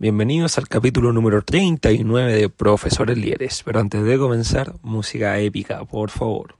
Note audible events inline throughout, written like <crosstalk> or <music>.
Bienvenidos al capítulo número 39 de Profesores Lieres. Pero antes de comenzar, música épica, por favor.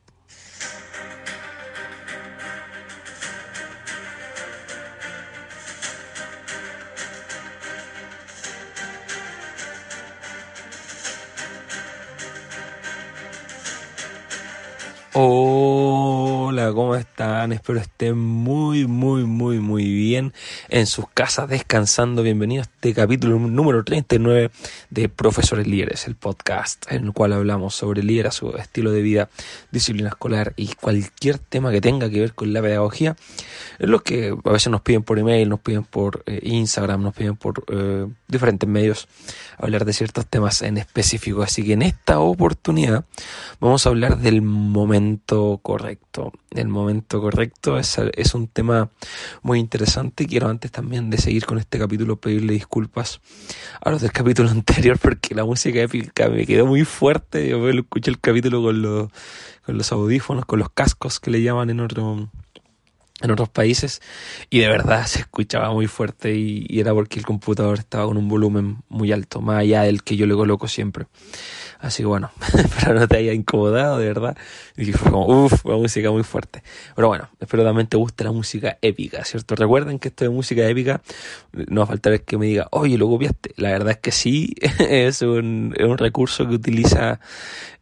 Hola, ¿cómo están? Espero estén muy, muy, muy, muy bien en sus casas descansando. Bienvenidos a este capítulo número 39 de Profesores Líderes, el podcast en el cual hablamos sobre liderazgo, estilo de vida, disciplina escolar y cualquier tema que tenga que ver con la pedagogía. Es lo que a veces nos piden por email, nos piden por eh, Instagram, nos piden por eh, diferentes medios hablar de ciertos temas en específico. Así que en esta oportunidad vamos a hablar del momento correcto. El momento correcto es, es un tema muy interesante. Quiero antes también de seguir con este capítulo pedirle disculpas a los del capítulo <laughs> anterior porque la música épica me quedó muy fuerte. Yo escuché el capítulo con los, con los audífonos, con los cascos que le llaman en otro en otros países y de verdad se escuchaba muy fuerte y, era porque el computador estaba con un volumen muy alto, más allá del que yo le coloco siempre. Así que bueno, <laughs> espero no te haya incomodado, de verdad. Y fue como, uff, una música muy fuerte. Pero bueno, espero también te guste la música épica, ¿cierto? Recuerden que esto de música épica, no va a faltar que me diga, oye, lo copiaste. La verdad es que sí, <laughs> es un, es un recurso que utiliza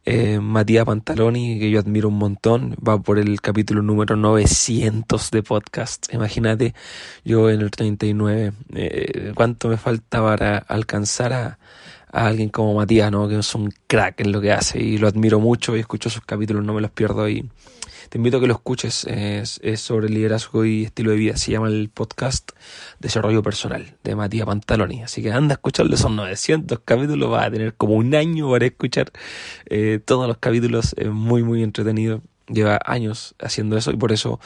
eh, Matías Pantaloni, que yo admiro un montón, va por el capítulo número 900 de podcast. Imagínate, yo en el 39, eh, ¿cuánto me falta para alcanzar a, a alguien como Matías, ¿no? que es un crack en lo que hace y lo admiro mucho y escucho sus capítulos, no me los pierdo y te invito a que lo escuches, es, sobre liderazgo y estilo de vida, se llama el podcast Desarrollo Personal de Matías Pantaloni, así que anda a escucharlo, son 900 capítulos, vas a tener como un año para escuchar eh, todos los capítulos, es muy muy entretenido. Lleva años haciendo eso y por eso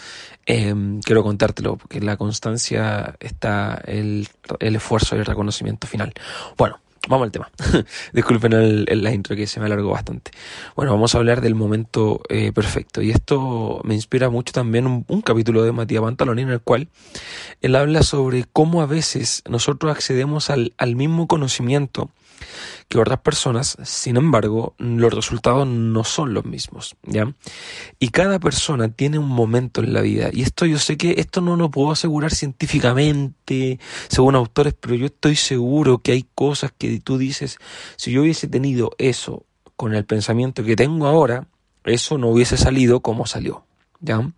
eh, quiero contártelo, porque la constancia está el, el esfuerzo y el reconocimiento final. Bueno, Vamos al tema. <laughs> Disculpen el, la intro que se me alargó bastante. Bueno, vamos a hablar del momento eh, perfecto. Y esto me inspira mucho también un, un capítulo de Matías Pantaloni en el cual él habla sobre cómo a veces nosotros accedemos al, al mismo conocimiento que otras personas, sin embargo, los resultados no son los mismos, ¿ya? Y cada persona tiene un momento en la vida, y esto yo sé que esto no lo puedo asegurar científicamente, según autores, pero yo estoy seguro que hay cosas que tú dices, si yo hubiese tenido eso con el pensamiento que tengo ahora, eso no hubiese salido como salió, ¿ya?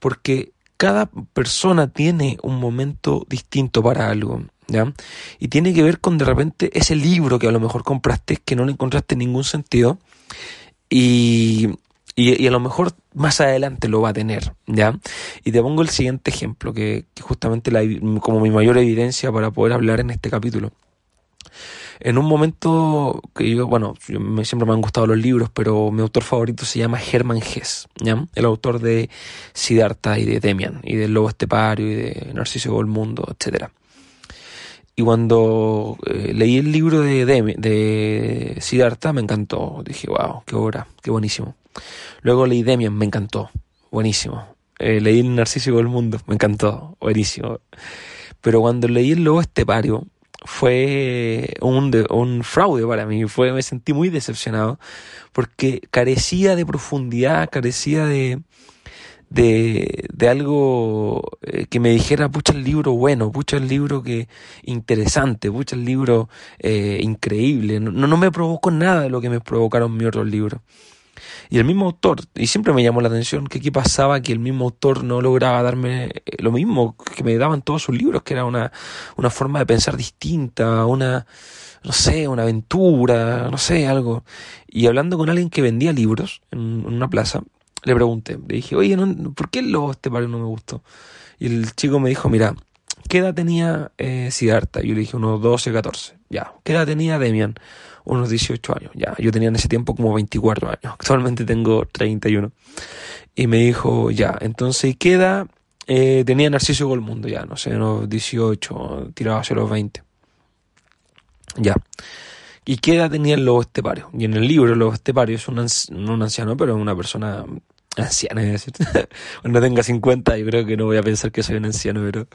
Porque cada persona tiene un momento distinto para algo. ¿ya? Y tiene que ver con de repente ese libro que a lo mejor compraste que no le encontraste ningún sentido y, y, y, a lo mejor más adelante lo va a tener, ¿ya? Y te pongo el siguiente ejemplo, que, que justamente la, como mi mayor evidencia para poder hablar en este capítulo. En un momento que yo, bueno, yo me, siempre me han gustado los libros, pero mi autor favorito se llama Hermann Hesse, ¿ya? El autor de Siddhartha y de Demian, y del Lobo Estepario y de Narciso del Mundo, etcétera. Y cuando eh, leí el libro de, de, de Siddhartha me encantó. Dije, wow, qué obra, qué buenísimo. Luego leí Demian, me encantó, buenísimo. Eh, leí El Narciso del Mundo, me encantó, buenísimo. Pero cuando leí El Lobo Estepario, fue un, un fraude para mí. Fue, me sentí muy decepcionado porque carecía de profundidad, carecía de, de, de algo eh, que me dijera, pucha el libro bueno, pucha el libro que interesante, pucha el libro eh, increíble. No, no me provocó nada de lo que me provocaron mis otros libros. Y el mismo autor, y siempre me llamó la atención que qué pasaba que el mismo autor no lograba darme eh, lo mismo que me daban todos sus libros, que era una, una forma de pensar distinta, una, no sé, una aventura, no sé, algo. Y hablando con alguien que vendía libros en una plaza, le pregunté, le dije, oye, no, ¿por qué el lobo este paro no me gustó? Y el chico me dijo, mira, ¿qué edad tenía eh? Yo le dije unos 12, 14. Ya. ¿Qué edad tenía Demian? Unos 18 años. Ya. Yo tenía en ese tiempo como 24 años. Actualmente tengo 31. Y me dijo, ya. Entonces, ¿qué edad eh, tenía Narciso Golmundo? Ya, no sé, unos 18, tiraba hacia los 20. Ya. ¿Y qué edad tenía el lobo estepario? Y en el libro, el lobo estepario es un, un anciano, pero una persona anciana, es decir. <laughs> Cuando tenga 50, yo creo que no voy a pensar que soy un anciano, pero,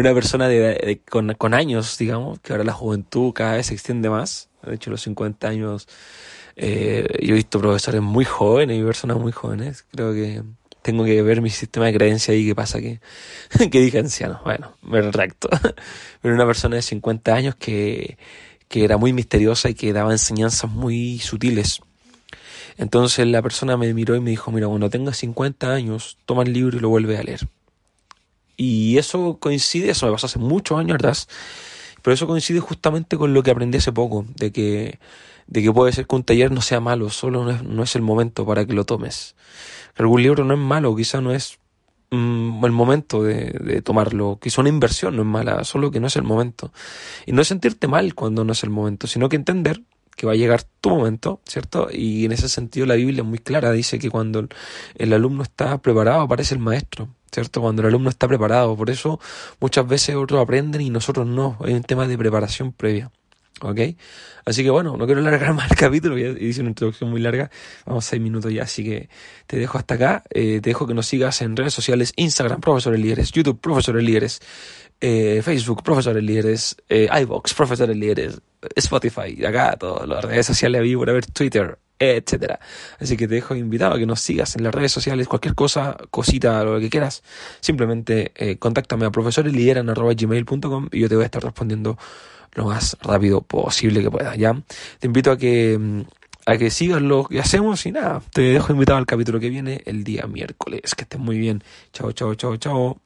una persona de, con, años, digamos, que ahora la juventud cada vez se extiende más. De hecho, los 50 años, eh, yo he visto profesores muy jóvenes y personas muy jóvenes. Creo que tengo que ver mi sistema de creencia y qué pasa que, <laughs> que dije anciano. Bueno, me retracto. <laughs> pero una persona de 50 años que, que era muy misteriosa y que daba enseñanzas muy sutiles entonces la persona me miró y me dijo, mira, cuando tengas 50 años, toma el libro y lo vuelve a leer. Y eso coincide, eso me pasó hace muchos años atrás, pero eso coincide justamente con lo que aprendí hace poco, de que, de que puede ser que un taller no sea malo, solo no es, no es el momento para que lo tomes. Algún libro no es malo, quizá no es mm, el momento de, de, tomarlo. Quizá una inversión no es mala, solo que no es el momento. Y no sentirte mal cuando no es el momento, sino que entender que va a llegar tu momento, ¿cierto? Y en ese sentido la Biblia es muy clara, dice que cuando el alumno está preparado aparece el maestro, ¿cierto? Cuando el alumno está preparado, por eso muchas veces otros aprenden y nosotros no, hay un tema de preparación previa. ¿Ok? Así que bueno, no quiero alargar <laughs> más el capítulo, ya hice una introducción muy larga, vamos seis minutos ya, así que te dejo hasta acá, eh, te dejo que nos sigas en redes sociales, Instagram, Profesores Líderes, YouTube, Profesores Líderes, eh, Facebook, Profesores Líderes, eh, iVox, Profesores Líderes, Spotify, acá todas las redes sociales por ver Twitter, etcétera. Así que te dejo invitado a que nos sigas en las redes sociales, cualquier cosa, cosita, lo que quieras, simplemente eh, contáctame a profesoreslideran.gmail.com y yo te voy a estar respondiendo lo más rápido posible que pueda, ¿ya? Te invito a que mm, a que sigas lo que hacemos y nada, te dejo invitado al capítulo que viene el día miércoles. Que estés muy bien. Chao, chao, chao, chao.